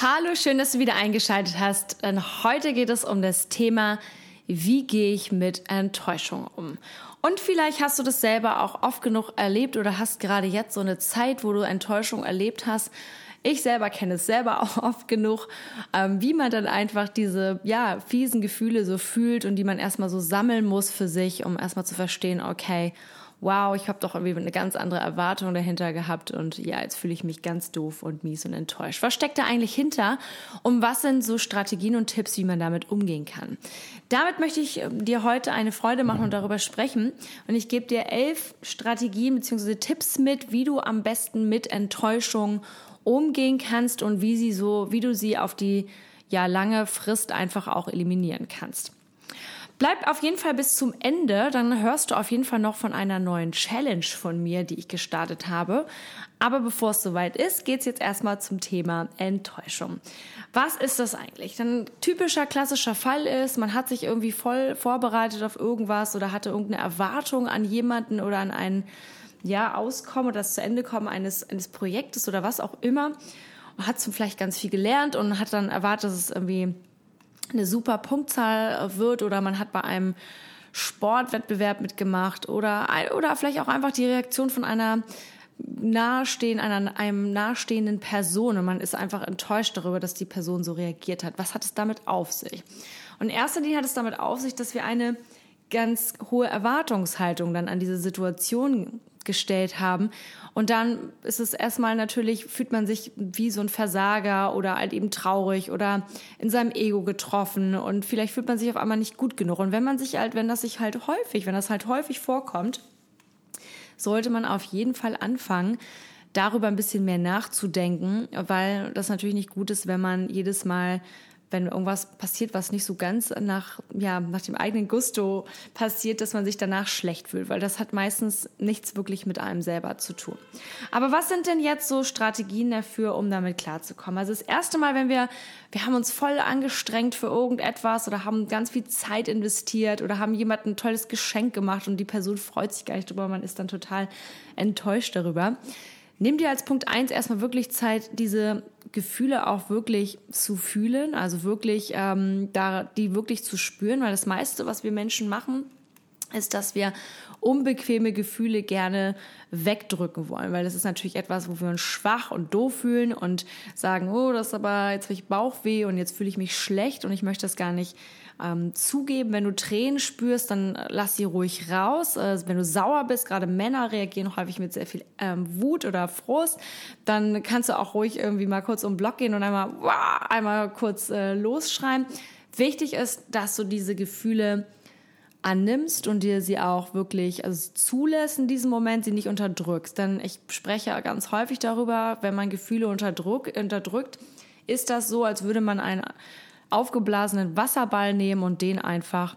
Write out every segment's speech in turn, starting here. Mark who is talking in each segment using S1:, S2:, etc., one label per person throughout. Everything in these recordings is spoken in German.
S1: Hallo, schön, dass du wieder eingeschaltet hast. Denn heute geht es um das Thema, wie gehe ich mit Enttäuschung um? Und vielleicht hast du das selber auch oft genug erlebt oder hast gerade jetzt so eine Zeit, wo du Enttäuschung erlebt hast. Ich selber kenne es selber auch oft genug, ähm, wie man dann einfach diese ja, fiesen Gefühle so fühlt und die man erstmal so sammeln muss für sich, um erstmal zu verstehen, okay, wow, ich habe doch irgendwie eine ganz andere Erwartung dahinter gehabt und ja, jetzt fühle ich mich ganz doof und mies und enttäuscht. Was steckt da eigentlich hinter? Und was sind so Strategien und Tipps, wie man damit umgehen kann? Damit möchte ich ähm, dir heute eine Freude machen und darüber sprechen. Und ich gebe dir elf Strategien bzw. Tipps mit, wie du am besten mit Enttäuschung umgehen kannst und wie sie so, wie du sie auf die ja lange Frist einfach auch eliminieren kannst. Bleib auf jeden Fall bis zum Ende, dann hörst du auf jeden Fall noch von einer neuen Challenge von mir, die ich gestartet habe. Aber bevor es soweit ist, geht's jetzt erstmal zum Thema Enttäuschung. Was ist das eigentlich? Ein typischer klassischer Fall ist, man hat sich irgendwie voll vorbereitet auf irgendwas oder hatte irgendeine Erwartung an jemanden oder an ein ja, Auskommen oder das zu Ende kommen eines, eines Projektes oder was auch immer. Und hat vielleicht ganz viel gelernt und hat dann erwartet, dass es irgendwie eine super Punktzahl wird oder man hat bei einem Sportwettbewerb mitgemacht oder, oder vielleicht auch einfach die Reaktion von einer nahestehen, einer, einem nahestehenden Person und man ist einfach enttäuscht darüber, dass die Person so reagiert hat. Was hat es damit auf sich? Und in erster Linie hat es damit auf sich, dass wir eine ganz hohe Erwartungshaltung dann an diese Situation gestellt haben. Und dann ist es erstmal natürlich, fühlt man sich wie so ein Versager oder halt eben traurig oder in seinem Ego getroffen und vielleicht fühlt man sich auf einmal nicht gut genug. Und wenn man sich halt, wenn das sich halt häufig, wenn das halt häufig vorkommt, sollte man auf jeden Fall anfangen, darüber ein bisschen mehr nachzudenken, weil das natürlich nicht gut ist, wenn man jedes Mal wenn irgendwas passiert, was nicht so ganz nach, ja, nach dem eigenen Gusto passiert, dass man sich danach schlecht fühlt, weil das hat meistens nichts wirklich mit einem selber zu tun. Aber was sind denn jetzt so Strategien dafür, um damit klarzukommen? Also das erste Mal, wenn wir, wir haben uns voll angestrengt für irgendetwas oder haben ganz viel Zeit investiert oder haben jemand ein tolles Geschenk gemacht und die Person freut sich gar nicht drüber, man ist dann total enttäuscht darüber Nimm dir als Punkt eins erstmal wirklich Zeit, diese Gefühle auch wirklich zu fühlen, also wirklich ähm, da die wirklich zu spüren, weil das meiste, was wir Menschen machen, ist, dass wir unbequeme Gefühle gerne wegdrücken wollen, weil das ist natürlich etwas, wo wir uns schwach und doof fühlen und sagen, oh, das ist aber jetzt habe ich Bauchweh und jetzt fühle ich mich schlecht und ich möchte das gar nicht ähm, zugeben. Wenn du Tränen spürst, dann lass sie ruhig raus. Also wenn du sauer bist, gerade Männer reagieren häufig mit sehr viel ähm, Wut oder Frust, dann kannst du auch ruhig irgendwie mal kurz um den Block gehen und einmal, wow, einmal kurz äh, losschreien. Wichtig ist, dass du diese Gefühle annimmst und dir sie auch wirklich also zulässt in diesem Moment, sie nicht unterdrückst. Denn ich spreche ganz häufig darüber, wenn man Gefühle unterdrück, unterdrückt, ist das so, als würde man ein aufgeblasenen Wasserball nehmen und den einfach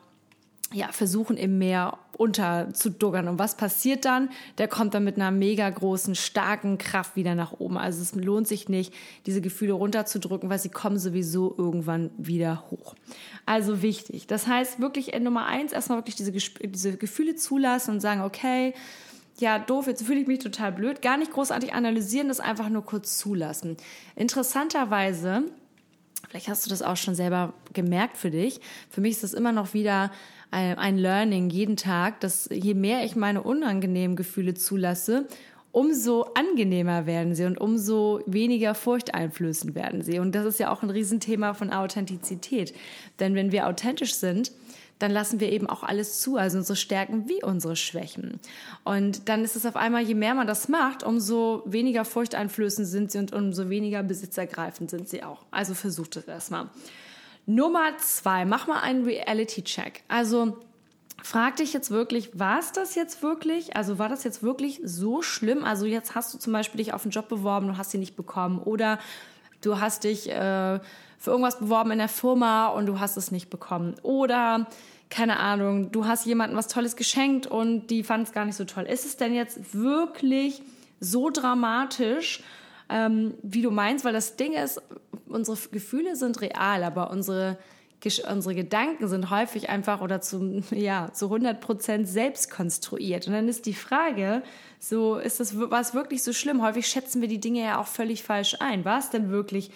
S1: ja, versuchen im Meer unterzuduggern. Und was passiert dann? Der kommt dann mit einer mega großen, starken Kraft wieder nach oben. Also es lohnt sich nicht, diese Gefühle runterzudrücken, weil sie kommen sowieso irgendwann wieder hoch. Also wichtig. Das heißt wirklich in Nummer eins erstmal wirklich diese, diese Gefühle zulassen und sagen, okay, ja, doof, jetzt fühle ich mich total blöd. Gar nicht großartig analysieren, das einfach nur kurz zulassen. Interessanterweise Vielleicht hast du das auch schon selber gemerkt für dich. Für mich ist das immer noch wieder ein Learning jeden Tag, dass je mehr ich meine unangenehmen Gefühle zulasse, umso angenehmer werden sie und umso weniger furchteinflößend werden sie. Und das ist ja auch ein Riesenthema von Authentizität. Denn wenn wir authentisch sind, dann lassen wir eben auch alles zu, also unsere Stärken wie unsere Schwächen. Und dann ist es auf einmal, je mehr man das macht, umso weniger furchteinflößend sind sie und umso weniger besitzergreifend sind sie auch. Also versucht es erstmal. Nummer zwei, mach mal einen Reality-Check. Also frag dich jetzt wirklich, war es das jetzt wirklich? Also war das jetzt wirklich so schlimm? Also jetzt hast du zum Beispiel dich auf einen Job beworben, du hast ihn nicht bekommen oder du hast dich äh, für irgendwas beworben in der Firma und du hast es nicht bekommen oder keine Ahnung, du hast jemandem was Tolles geschenkt und die fand es gar nicht so toll. Ist es denn jetzt wirklich so dramatisch, ähm, wie du meinst? Weil das Ding ist, unsere Gefühle sind real, aber unsere unsere Gedanken sind häufig einfach oder zu, ja, zu 100 Prozent selbst konstruiert. Und dann ist die Frage, so, ist das, war es wirklich so schlimm? Häufig schätzen wir die Dinge ja auch völlig falsch ein. War es denn wirklich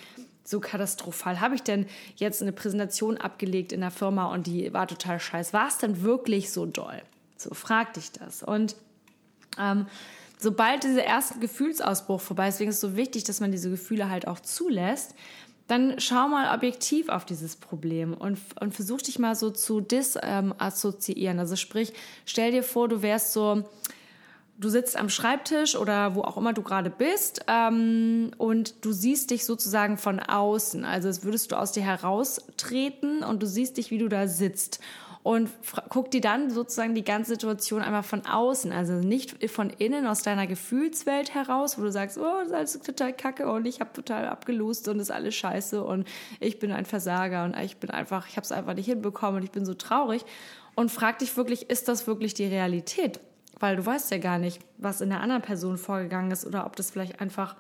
S1: so katastrophal? Habe ich denn jetzt eine Präsentation abgelegt in der Firma und die war total scheiße? War es denn wirklich so doll? So, frag dich das. Und ähm, sobald dieser erste Gefühlsausbruch vorbei ist, deswegen ist es so wichtig, dass man diese Gefühle halt auch zulässt, dann schau mal objektiv auf dieses Problem und, und versuch dich mal so zu disassoziieren. Ähm, also sprich, stell dir vor, du wärst so, du sitzt am Schreibtisch oder wo auch immer du gerade bist ähm, und du siehst dich sozusagen von außen. Also als würdest du aus dir heraustreten und du siehst dich, wie du da sitzt. Und guck dir dann sozusagen die ganze Situation einmal von außen, also nicht von innen aus deiner Gefühlswelt heraus, wo du sagst, oh, das ist alles total kacke und ich habe total abgelost und ist alles scheiße und ich bin ein Versager und ich bin einfach, ich habe es einfach nicht hinbekommen und ich bin so traurig. Und frag dich wirklich, ist das wirklich die Realität? weil du weißt ja gar nicht, was in der anderen Person vorgegangen ist oder ob das vielleicht einfach,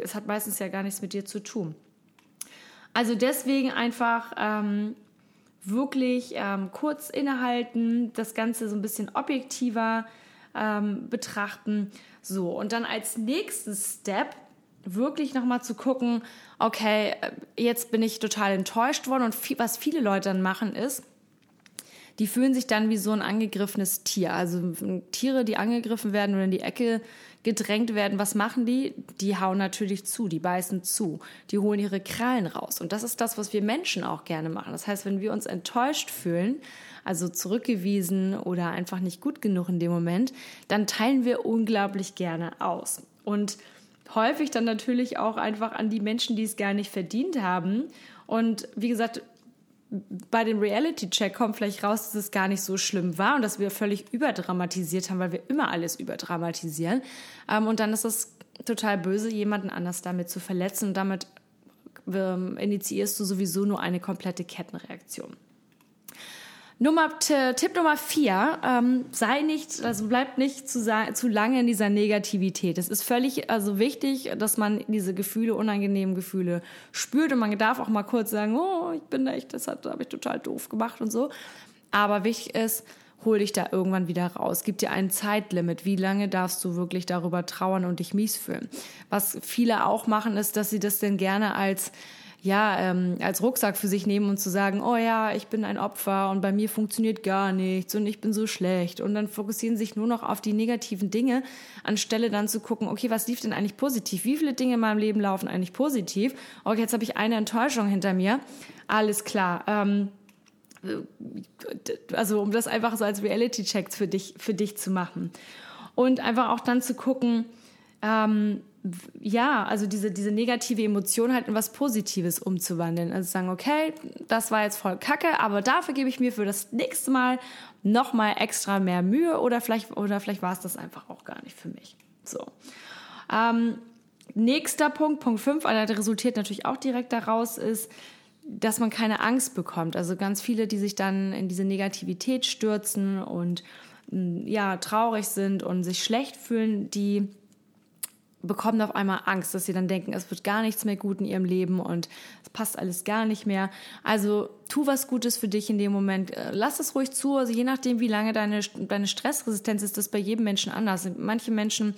S1: es hat meistens ja gar nichts mit dir zu tun. Also deswegen einfach ähm, wirklich ähm, kurz innehalten, das Ganze so ein bisschen objektiver ähm, betrachten. So, und dann als nächsten Step wirklich nochmal zu gucken, okay, äh, jetzt bin ich total enttäuscht worden und viel, was viele Leute dann machen ist, die fühlen sich dann wie so ein angegriffenes Tier. Also Tiere, die angegriffen werden oder in die Ecke gedrängt werden, was machen die? Die hauen natürlich zu, die beißen zu, die holen ihre Krallen raus. Und das ist das, was wir Menschen auch gerne machen. Das heißt, wenn wir uns enttäuscht fühlen, also zurückgewiesen oder einfach nicht gut genug in dem Moment, dann teilen wir unglaublich gerne aus. Und häufig dann natürlich auch einfach an die Menschen, die es gar nicht verdient haben. Und wie gesagt, bei dem Reality-Check kommt vielleicht raus, dass es gar nicht so schlimm war und dass wir völlig überdramatisiert haben, weil wir immer alles überdramatisieren. Ähm, und dann ist es total böse, jemanden anders damit zu verletzen und damit ähm, initiierst du sowieso nur eine komplette Kettenreaktion. Nummer, Tipp Nummer vier, ähm, sei nicht, also bleib nicht zu, zu lange in dieser Negativität. Es ist völlig also wichtig, dass man diese Gefühle, unangenehmen Gefühle spürt und man darf auch mal kurz sagen, oh, ich bin echt, das habe ich total doof gemacht und so. Aber wichtig ist, hol dich da irgendwann wieder raus. Gib dir ein Zeitlimit. Wie lange darfst du wirklich darüber trauern und dich mies fühlen? Was viele auch machen, ist, dass sie das denn gerne als ja, ähm, als Rucksack für sich nehmen und zu sagen, oh ja, ich bin ein Opfer und bei mir funktioniert gar nichts und ich bin so schlecht. Und dann fokussieren sich nur noch auf die negativen Dinge, anstelle dann zu gucken, okay, was lief denn eigentlich positiv? Wie viele Dinge in meinem Leben laufen eigentlich positiv? Okay, jetzt habe ich eine Enttäuschung hinter mir. Alles klar. Ähm, also um das einfach so als Reality-Check für dich, für dich zu machen. Und einfach auch dann zu gucken, ähm, ja, also diese, diese negative Emotion halt in was Positives umzuwandeln. Also sagen, okay, das war jetzt voll kacke, aber dafür gebe ich mir für das nächste Mal nochmal extra mehr Mühe oder vielleicht, oder vielleicht war es das einfach auch gar nicht für mich. So. Ähm, nächster Punkt, Punkt 5, also der resultiert natürlich auch direkt daraus, ist, dass man keine Angst bekommt. Also ganz viele, die sich dann in diese Negativität stürzen und ja, traurig sind und sich schlecht fühlen, die bekommen auf einmal Angst, dass sie dann denken, es wird gar nichts mehr gut in ihrem Leben und es passt alles gar nicht mehr. Also tu was Gutes für dich in dem Moment. Äh, lass es ruhig zu. Also je nachdem, wie lange deine, deine Stressresistenz ist, das bei jedem Menschen anders. Manche Menschen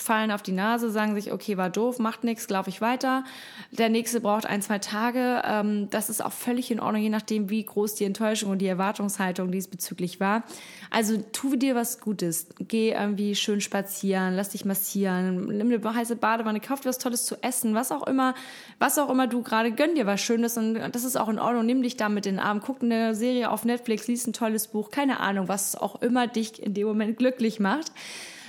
S1: fallen auf die Nase, sagen sich, okay, war doof, macht nichts, laufe ich weiter. Der nächste braucht ein, zwei Tage. Ähm, das ist auch völlig in Ordnung, je nachdem, wie groß die Enttäuschung und die Erwartungshaltung diesbezüglich war. Also tu dir was Gutes. Geh irgendwie schön spazieren, lass dich massieren, nimm eine heiße Badewanne, kauf dir was Tolles zu essen, was auch immer, was auch immer du gerade gönn dir was Schönes und das ist auch in Ordnung. Nimm dich damit in den Arm, guck eine Serie auf Netflix, lies ein tolles Buch, keine Ahnung, was auch immer dich in dem Moment glücklich macht.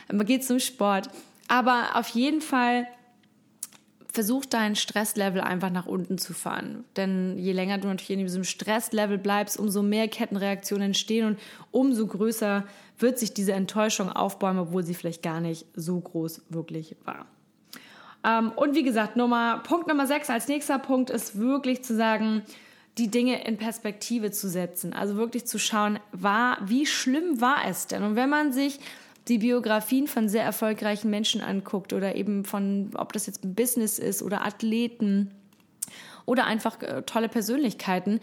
S1: Geht zum Sport. Aber auf jeden Fall versuch dein Stresslevel einfach nach unten zu fahren. Denn je länger du natürlich in diesem Stresslevel bleibst, umso mehr Kettenreaktionen entstehen und umso größer wird sich diese Enttäuschung aufbauen, obwohl sie vielleicht gar nicht so groß wirklich war. Ähm, und wie gesagt, Nummer, Punkt Nummer 6 als nächster Punkt ist wirklich zu sagen, die Dinge in Perspektive zu setzen. Also wirklich zu schauen, war, wie schlimm war es denn? Und wenn man sich die Biografien von sehr erfolgreichen Menschen anguckt oder eben von, ob das jetzt ein Business ist oder Athleten oder einfach äh, tolle Persönlichkeiten,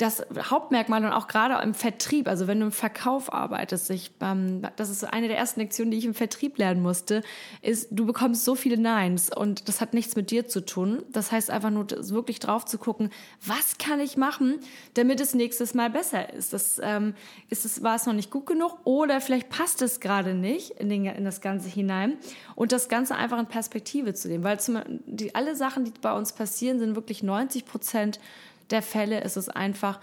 S1: das Hauptmerkmal und auch gerade im Vertrieb, also wenn du im Verkauf arbeitest, ich, ähm, das ist eine der ersten Lektionen, die ich im Vertrieb lernen musste, ist, du bekommst so viele Neins und das hat nichts mit dir zu tun. Das heißt einfach nur wirklich drauf zu gucken, was kann ich machen, damit es nächstes Mal besser ist. Das ähm, ist es, war es noch nicht gut genug oder vielleicht passt es gerade nicht in, den, in das Ganze hinein und das Ganze einfach in Perspektive zu nehmen, weil zum, die, alle Sachen, die bei uns passieren, sind wirklich 90 Prozent der Fälle ist es einfach,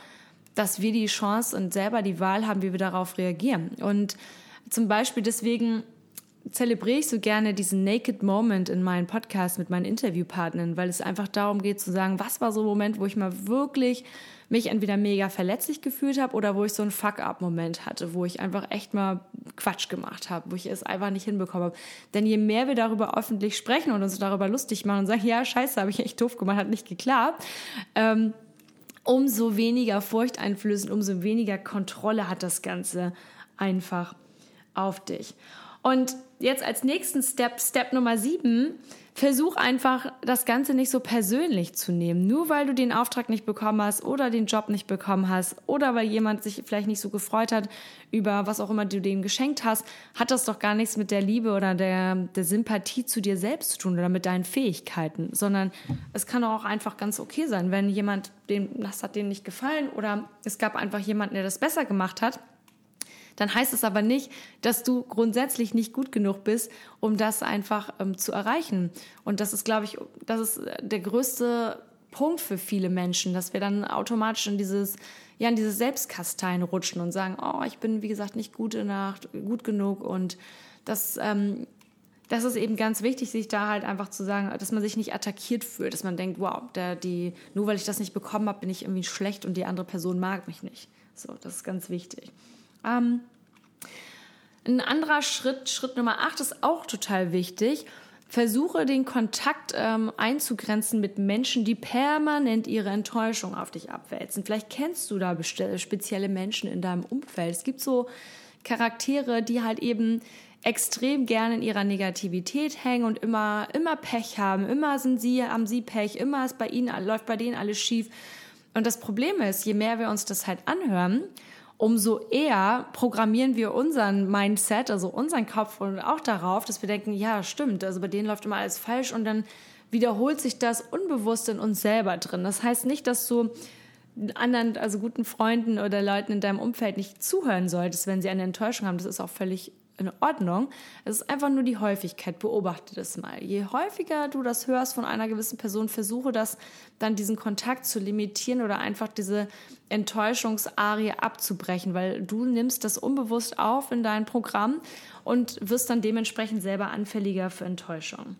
S1: dass wir die Chance und selber die Wahl haben, wie wir darauf reagieren. Und zum Beispiel deswegen zelebriere ich so gerne diesen Naked Moment in meinen Podcast mit meinen Interviewpartnern, weil es einfach darum geht zu sagen, was war so ein Moment, wo ich mal wirklich mich entweder mega verletzlich gefühlt habe oder wo ich so einen Fuck-up-Moment hatte, wo ich einfach echt mal Quatsch gemacht habe, wo ich es einfach nicht hinbekommen habe. Denn je mehr wir darüber öffentlich sprechen und uns darüber lustig machen und sagen, ja, scheiße, habe ich echt doof gemacht, hat nicht geklappt, ähm, umso weniger furchteinflößend, umso weniger Kontrolle hat das Ganze einfach auf dich. Und jetzt als nächsten Step, Step Nummer sieben, versuch einfach das Ganze nicht so persönlich zu nehmen. Nur weil du den Auftrag nicht bekommen hast oder den Job nicht bekommen hast oder weil jemand sich vielleicht nicht so gefreut hat über was auch immer du dem geschenkt hast, hat das doch gar nichts mit der Liebe oder der, der Sympathie zu dir selbst zu tun oder mit deinen Fähigkeiten, sondern es kann auch einfach ganz okay sein, wenn jemand, dem, das hat denen nicht gefallen oder es gab einfach jemanden, der das besser gemacht hat dann heißt es aber nicht, dass du grundsätzlich nicht gut genug bist, um das einfach ähm, zu erreichen. Und das ist, glaube ich, das ist der größte Punkt für viele Menschen, dass wir dann automatisch in dieses ja in dieses Selbstkastein rutschen und sagen, oh, ich bin wie gesagt nicht gut Nacht, gut genug und das ähm, das ist eben ganz wichtig, sich da halt einfach zu sagen, dass man sich nicht attackiert fühlt, dass man denkt, wow, der, die, nur weil ich das nicht bekommen habe, bin ich irgendwie schlecht und die andere Person mag mich nicht. So, das ist ganz wichtig. Ähm, ein anderer Schritt, Schritt Nummer 8 ist auch total wichtig. Versuche den Kontakt ähm, einzugrenzen mit Menschen, die permanent ihre Enttäuschung auf dich abwälzen. Vielleicht kennst du da spezielle Menschen in deinem Umfeld. Es gibt so Charaktere, die halt eben extrem gerne in ihrer Negativität hängen und immer, immer Pech haben. Immer sind sie, haben sie Pech, immer ist bei ihnen, läuft bei denen alles schief. Und das Problem ist, je mehr wir uns das halt anhören, umso eher programmieren wir unseren Mindset, also unseren Kopf und auch darauf, dass wir denken, ja, stimmt, also bei denen läuft immer alles falsch und dann wiederholt sich das unbewusst in uns selber drin. Das heißt nicht, dass du anderen, also guten Freunden oder Leuten in deinem Umfeld nicht zuhören solltest, wenn sie eine Enttäuschung haben. Das ist auch völlig in Ordnung. Es ist einfach nur die Häufigkeit. Beobachte das mal. Je häufiger du das hörst von einer gewissen Person, versuche das dann diesen Kontakt zu limitieren oder einfach diese Enttäuschungsarie abzubrechen, weil du nimmst das unbewusst auf in dein Programm und wirst dann dementsprechend selber anfälliger für Enttäuschung.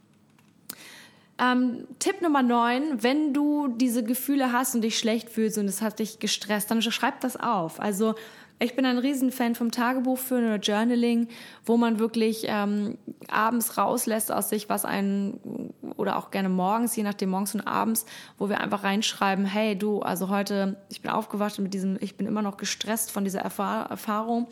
S1: Ähm, Tipp Nummer 9, wenn du diese Gefühle hast und dich schlecht fühlst und es hat dich gestresst, dann schreib das auf. Also ich bin ein Riesenfan vom Tagebuch für oder Journaling, wo man wirklich ähm, abends rauslässt aus sich, was einen oder auch gerne morgens, je nachdem morgens und abends, wo wir einfach reinschreiben, hey du, also heute, ich bin aufgewacht mit diesem, ich bin immer noch gestresst von dieser Erfahr Erfahrung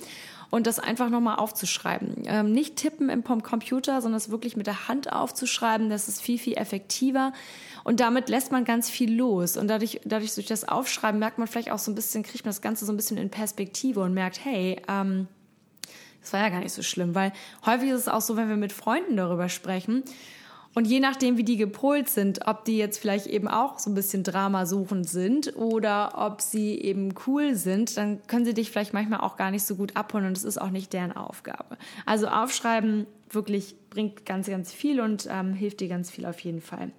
S1: und das einfach nochmal aufzuschreiben. Ähm, nicht tippen im Computer, sondern es wirklich mit der Hand aufzuschreiben, das ist viel, viel effektiver. Und damit lässt man ganz viel los. Und dadurch, dadurch durch das Aufschreiben merkt man vielleicht auch so ein bisschen, kriegt man das Ganze so ein bisschen in Perspektive und merkt, hey, ähm, das war ja gar nicht so schlimm, weil häufig ist es auch so, wenn wir mit Freunden darüber sprechen und je nachdem, wie die gepolt sind, ob die jetzt vielleicht eben auch so ein bisschen dramasuchend sind oder ob sie eben cool sind, dann können sie dich vielleicht manchmal auch gar nicht so gut abholen und es ist auch nicht deren Aufgabe. Also aufschreiben wirklich bringt ganz, ganz viel und ähm, hilft dir ganz viel auf jeden Fall.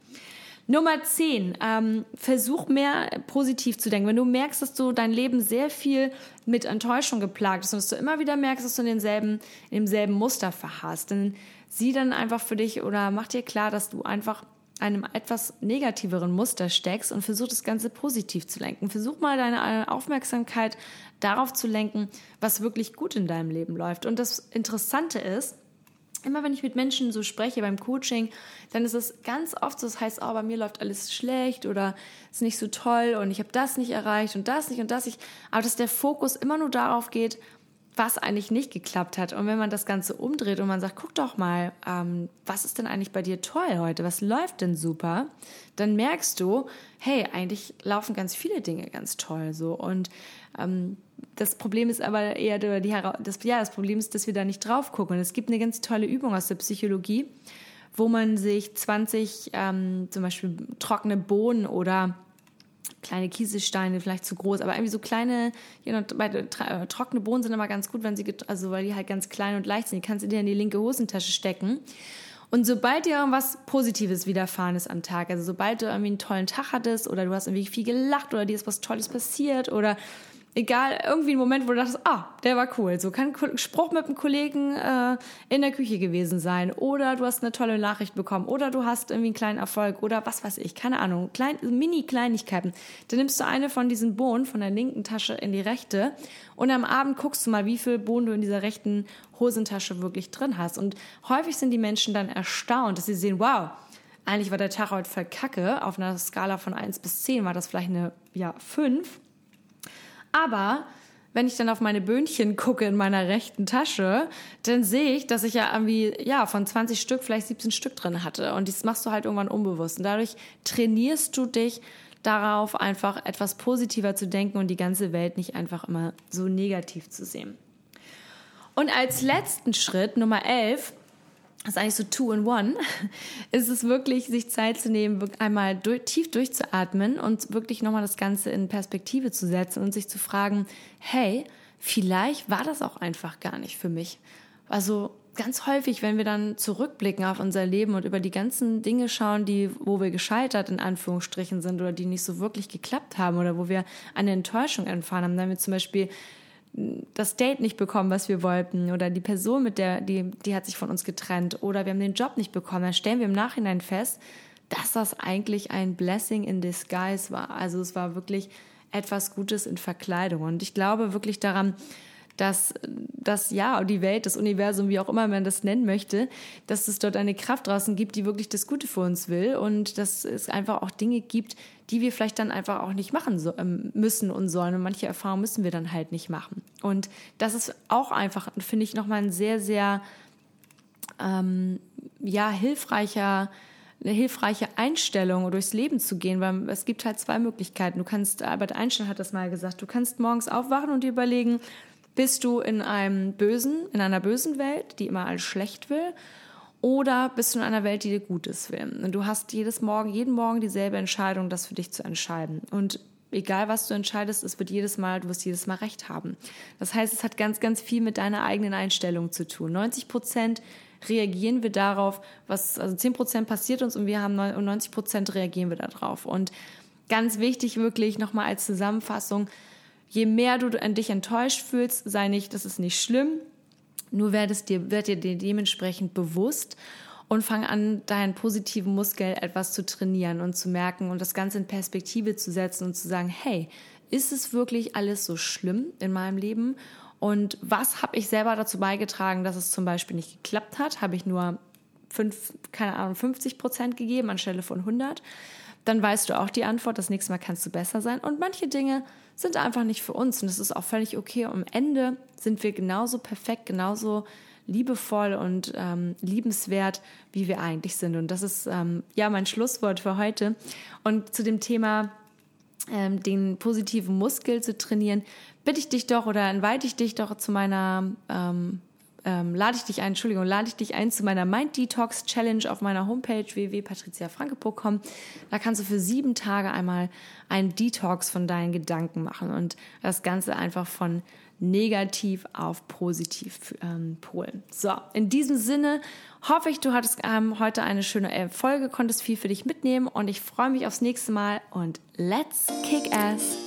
S1: Nummer 10, ähm, versuch mehr positiv zu denken. Wenn du merkst, dass du dein Leben sehr viel mit Enttäuschung geplagt ist und dass du immer wieder merkst, dass du in denselben, in demselben Muster verharrst, dann sieh dann einfach für dich oder mach dir klar, dass du einfach einem etwas negativeren Muster steckst und versuch das Ganze positiv zu lenken. Versuch mal deine Aufmerksamkeit darauf zu lenken, was wirklich gut in deinem Leben läuft. Und das Interessante ist, immer wenn ich mit Menschen so spreche beim Coaching, dann ist es ganz oft so, das heißt, oh, bei mir läuft alles schlecht oder ist nicht so toll und ich habe das nicht erreicht und das nicht und das nicht. Aber dass der Fokus immer nur darauf geht, was eigentlich nicht geklappt hat. Und wenn man das Ganze umdreht und man sagt, guck doch mal, ähm, was ist denn eigentlich bei dir toll heute? Was läuft denn super? Dann merkst du, hey, eigentlich laufen ganz viele Dinge ganz toll so. Und ähm, das Problem ist aber eher die das, ja, das Problem ist, dass wir da nicht drauf gucken. Und es gibt eine ganz tolle Übung aus der Psychologie, wo man sich 20 ähm, zum Beispiel trockene Bohnen oder kleine Kieselsteine, vielleicht zu groß, aber irgendwie so kleine, you know, äh, trockene Bohnen sind immer ganz gut, wenn sie, also weil die halt ganz klein und leicht sind. Die kannst du dir in die linke Hosentasche stecken. Und sobald dir irgendwas Positives widerfahren ist am Tag, also sobald du irgendwie einen tollen Tag hattest oder du hast irgendwie viel gelacht oder dir ist was Tolles passiert oder egal, irgendwie ein Moment, wo du dachtest, ah, der war cool. So kann ein Spruch mit einem Kollegen äh, in der Küche gewesen sein. Oder du hast eine tolle Nachricht bekommen. Oder du hast irgendwie einen kleinen Erfolg. Oder was weiß ich, keine Ahnung. Klein, Mini-Kleinigkeiten. Dann nimmst du eine von diesen Bohnen von der linken Tasche in die rechte. Und am Abend guckst du mal, wie viel Bohnen du in dieser rechten Hosentasche wirklich drin hast. Und häufig sind die Menschen dann erstaunt, dass sie sehen, wow, eigentlich war der Tag heute voll kacke. Auf einer Skala von 1 bis 10 war das vielleicht eine, ja, 5. Aber wenn ich dann auf meine Böhnchen gucke in meiner rechten Tasche, dann sehe ich, dass ich ja irgendwie, ja, von 20 Stück vielleicht 17 Stück drin hatte. Und das machst du halt irgendwann unbewusst. Und dadurch trainierst du dich darauf, einfach etwas positiver zu denken und die ganze Welt nicht einfach immer so negativ zu sehen. Und als letzten Schritt, Nummer 11, das ist eigentlich so two in one, ist es wirklich, sich Zeit zu nehmen, einmal durch, tief durchzuatmen und wirklich nochmal das Ganze in Perspektive zu setzen und sich zu fragen, hey, vielleicht war das auch einfach gar nicht für mich. Also ganz häufig, wenn wir dann zurückblicken auf unser Leben und über die ganzen Dinge schauen, die, wo wir gescheitert in Anführungsstrichen sind oder die nicht so wirklich geklappt haben oder wo wir eine Enttäuschung erfahren haben, dann wir zum Beispiel das Date nicht bekommen, was wir wollten, oder die Person, mit der, die, die hat sich von uns getrennt, oder wir haben den Job nicht bekommen, dann stellen wir im Nachhinein fest, dass das eigentlich ein Blessing in disguise war. Also es war wirklich etwas Gutes in Verkleidung. Und ich glaube wirklich daran, dass das ja die Welt, das Universum, wie auch immer man das nennen möchte, dass es dort eine Kraft draußen gibt, die wirklich das Gute für uns will und dass es einfach auch Dinge gibt, die wir vielleicht dann einfach auch nicht machen so, ähm, müssen und sollen. Und manche Erfahrungen müssen wir dann halt nicht machen. Und das ist auch einfach, finde ich, nochmal ein sehr, sehr ähm, ja, hilfreicher eine hilfreiche Einstellung durchs Leben zu gehen, weil es gibt halt zwei Möglichkeiten. Du kannst, Albert Einstein hat das mal gesagt, du kannst morgens aufwachen und dir überlegen, bist du in einem bösen, in einer bösen Welt, die immer alles schlecht will? Oder bist du in einer Welt, die dir Gutes will? Und du hast jedes Morgen, jeden Morgen dieselbe Entscheidung, das für dich zu entscheiden. Und egal was du entscheidest, es wird jedes Mal, du wirst jedes Mal Recht haben. Das heißt, es hat ganz, ganz viel mit deiner eigenen Einstellung zu tun. 90 Prozent reagieren wir darauf, was, also 10 Prozent passiert uns und wir haben 90 Prozent reagieren wir darauf. Und ganz wichtig wirklich nochmal als Zusammenfassung, je mehr du an dich enttäuscht fühlst, sei nicht, das ist nicht schlimm, nur werd es dir, werd dir dementsprechend bewusst und fang an, deinen positiven Muskel etwas zu trainieren und zu merken und das Ganze in Perspektive zu setzen und zu sagen, hey, ist es wirklich alles so schlimm in meinem Leben? Und was habe ich selber dazu beigetragen, dass es zum Beispiel nicht geklappt hat? Habe ich nur fünf, keine Ahnung, 50 Prozent gegeben anstelle von 100? Dann weißt du auch die Antwort. Das nächste Mal kannst du besser sein. Und manche Dinge sind einfach nicht für uns. Und das ist auch völlig okay. Am Ende sind wir genauso perfekt, genauso liebevoll und ähm, liebenswert, wie wir eigentlich sind. Und das ist ähm, ja mein Schlusswort für heute. Und zu dem Thema ähm, den positiven Muskel zu trainieren, bitte ich dich doch oder invite ich dich doch zu meiner ähm, ähm, lade ich dich ein, Entschuldigung, lade ich dich ein zu meiner Mind Detox Challenge auf meiner Homepage www.patriziafranke.com. Da kannst du für sieben Tage einmal einen Detox von deinen Gedanken machen und das Ganze einfach von negativ auf positiv ähm, polen. So, in diesem Sinne hoffe ich, du hattest ähm, heute eine schöne Folge, konntest viel für dich mitnehmen und ich freue mich aufs nächste Mal und let's kick ass!